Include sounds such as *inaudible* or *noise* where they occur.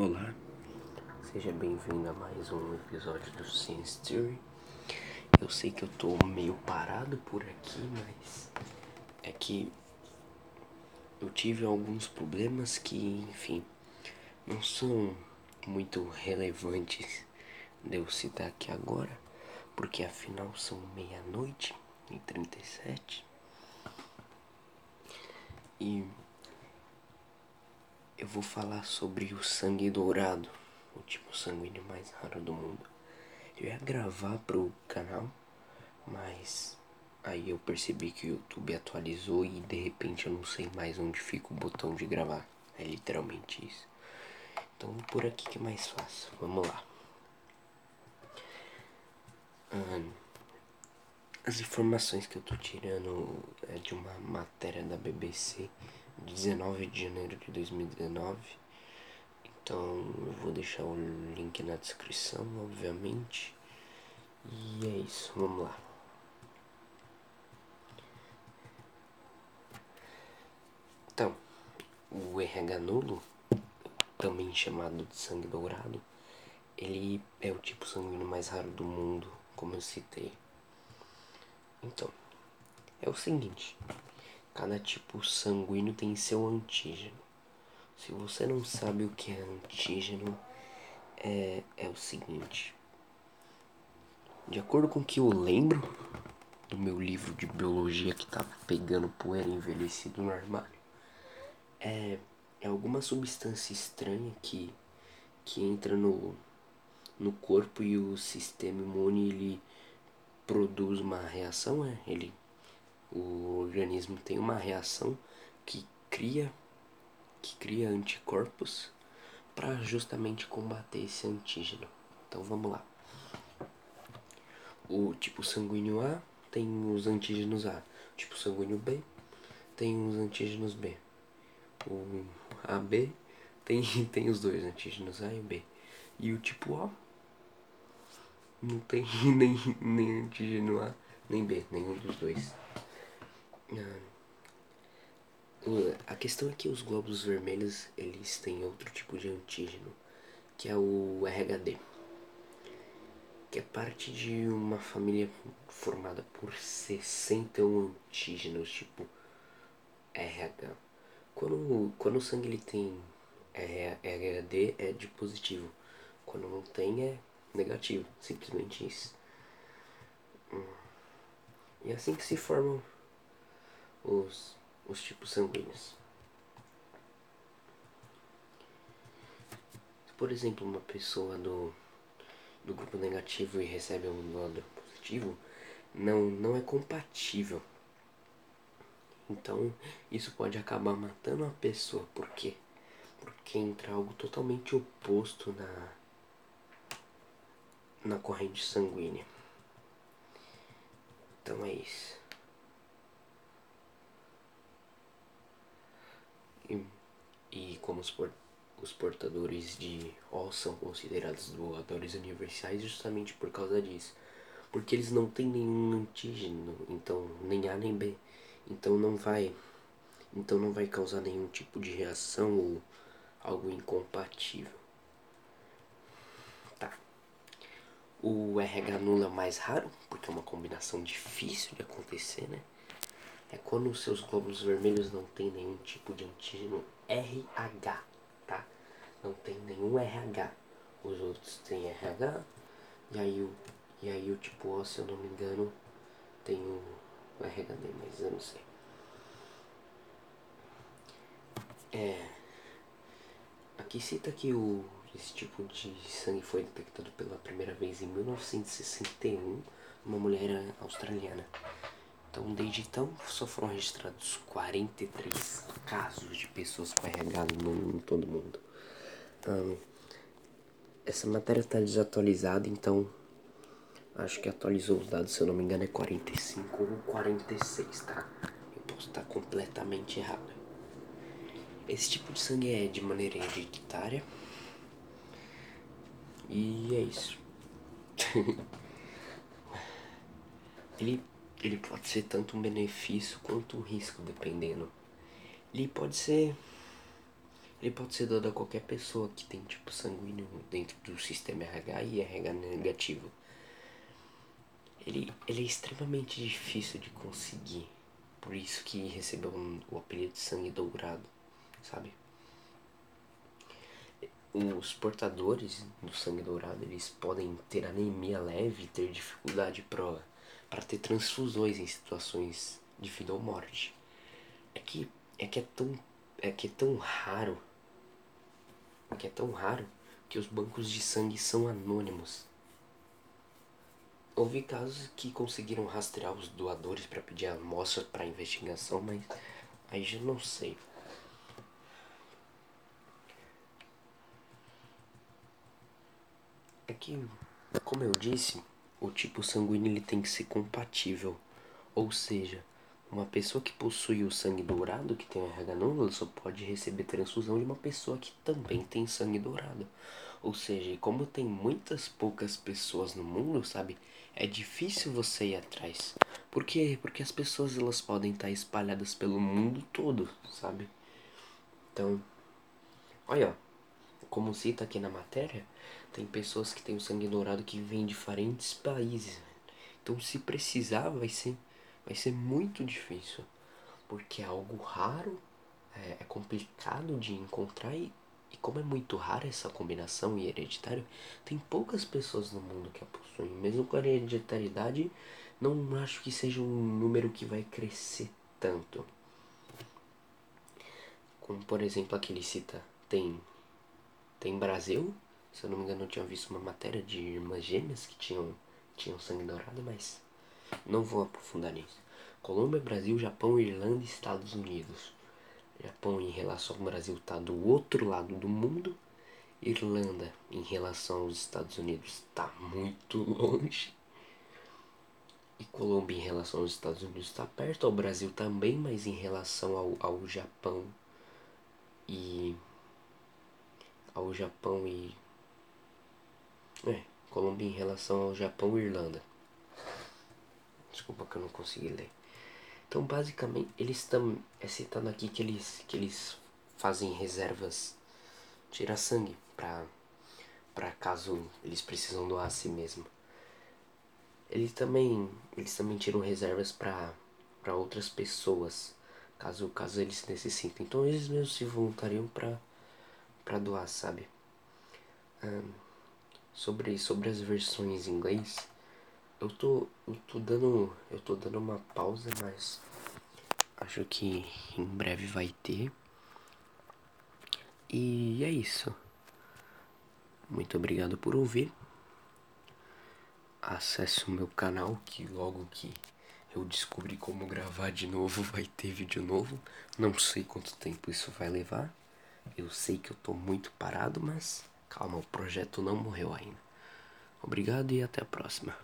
Olá, seja bem-vindo a mais um episódio do Science Theory. Eu sei que eu tô meio parado por aqui, mas é que eu tive alguns problemas que, enfim, não são muito relevantes de eu citar aqui agora, porque afinal são meia-noite e 37 e eu vou falar sobre o sangue dourado, o tipo sanguíneo mais raro do mundo. Eu ia gravar pro canal, mas aí eu percebi que o YouTube atualizou e de repente eu não sei mais onde fica o botão de gravar. É literalmente isso. Então por aqui que é mais fácil. Vamos lá. as informações que eu tô tirando é de uma matéria da BBC 19 de janeiro de 2019. Então eu vou deixar o link na descrição, obviamente. E é isso, vamos lá. Então, o RH nulo, também chamado de sangue dourado, ele é o tipo sanguíneo mais raro do mundo, como eu citei. Então, é o seguinte, Cada tipo sanguíneo tem seu antígeno. Se você não sabe o que é antígeno, é, é o seguinte. De acordo com o que eu lembro do meu livro de biologia que tá pegando poeira envelhecido no armário, é, é alguma substância estranha que, que entra no, no corpo e o sistema imune ele produz uma reação, é, ele o organismo tem uma reação que cria que cria anticorpos para justamente combater esse antígeno. Então vamos lá. O tipo sanguíneo A tem os antígenos A. O tipo sanguíneo B tem os antígenos B. O AB tem, *laughs* tem os dois antígenos A e B. E o tipo O não tem *laughs* nem, nem antígeno A nem B, nenhum dos dois. Ah, a questão é que os glóbulos vermelhos eles têm outro tipo de antígeno, que é o RHD, que é parte de uma família formada por 61 antígenos, tipo RH. Quando, quando o sangue ele tem RHD é de positivo, quando não tem é negativo, simplesmente isso. Hum. E é assim que se formam os, os tipos sanguíneos. Por exemplo, uma pessoa do, do grupo negativo e recebe um nódulo positivo, não, não é compatível. Então, isso pode acabar matando a pessoa. Por quê? Porque entra algo totalmente oposto na, na corrente sanguínea. Então é isso. E, e como os, por, os portadores de O são considerados doadores universais justamente por causa disso. Porque eles não têm nenhum antígeno, então nem A nem B. Então não vai então não vai causar nenhum tipo de reação ou algo incompatível. Tá. O RH nulo é mais raro, porque é uma combinação difícil de acontecer, né? É quando os seus glóbulos vermelhos não tem nenhum tipo de antígeno RH, tá? Não tem nenhum RH. Os outros têm RH, e aí o, e aí o tipo O, se eu não me engano, tem o, o RHD, mas eu não sei. É, aqui cita que o, esse tipo de sangue foi detectado pela primeira vez em 1961 numa mulher australiana. Então, desde então, só foram registrados 43 casos de pessoas com RH no, todo mundo. Um, essa matéria está desatualizada, então acho que atualizou os dados, se eu não me engano, é 45 ou 46, tá? Eu posso estar completamente errado. Esse tipo de sangue é de maneira hereditária. E é isso. *laughs* Ele ele pode ser tanto um benefício quanto um risco, dependendo. Ele pode ser ele pode ser dado a qualquer pessoa que tem tipo sanguíneo dentro do sistema RH e RH negativo. Ele, ele é extremamente difícil de conseguir. Por isso que recebeu um, o apelido de sangue dourado, sabe? Os portadores do sangue dourado, eles podem ter anemia leve e ter dificuldade para ter transfusões em situações de vida ou morte. É que é que é tão é que é tão raro é que é tão raro que os bancos de sangue são anônimos. Houve casos que conseguiram rastrear os doadores para pedir amostras para investigação, mas aí já não sei. É que, como eu disse, o tipo sanguíneo ele tem que ser compatível, ou seja, uma pessoa que possui o sangue dourado, que tem o RH nulo, só pode receber transfusão de uma pessoa que também tem sangue dourado. Ou seja, como tem muitas poucas pessoas no mundo, sabe? É difícil você ir atrás. Por quê? Porque as pessoas elas podem estar espalhadas pelo mundo todo, sabe? Então, olha, como cita aqui na matéria, tem pessoas que têm o sangue dourado que vêm de diferentes países. Então, se precisar, vai ser vai ser muito difícil, porque é algo raro, é, é complicado de encontrar e, e como é muito rara essa combinação e hereditário, tem poucas pessoas no mundo que a possuem. Mesmo com a hereditariedade, não acho que seja um número que vai crescer tanto. Como por exemplo aqui ele cita, tem, tem Brasil, se eu não me engano eu tinha visto uma matéria de irmãs gêmeas que tinham, tinham sangue dourado, mas não vou aprofundar nisso. Colômbia, Brasil, Japão, Irlanda e Estados Unidos. Japão em relação ao Brasil está do outro lado do mundo. Irlanda em relação aos Estados Unidos está muito *laughs* longe. E Colômbia em relação aos Estados Unidos está perto, ao Brasil também, mas em relação ao, ao Japão e. ao Japão e. É, Colômbia em relação ao Japão e Irlanda. Desculpa que eu não consegui ler. Então, basicamente, eles estão é citando aqui que eles, que eles fazem reservas, tira sangue para para caso eles precisam doar a si mesmo. Eles também, eles também tiram reservas para para outras pessoas, caso caso eles necessitem. Então, eles mesmos se voluntariam para para doar, sabe? Um, sobre sobre as versões em inglês, eu tô, eu tô dando, eu tô dando uma pausa, mas acho que em breve vai ter. E é isso. Muito obrigado por ouvir. Acesse o meu canal que logo que eu descobri como gravar de novo *laughs* vai ter vídeo novo. Não sei quanto tempo isso vai levar. Eu sei que eu tô muito parado, mas calma, o projeto não morreu ainda. Obrigado e até a próxima.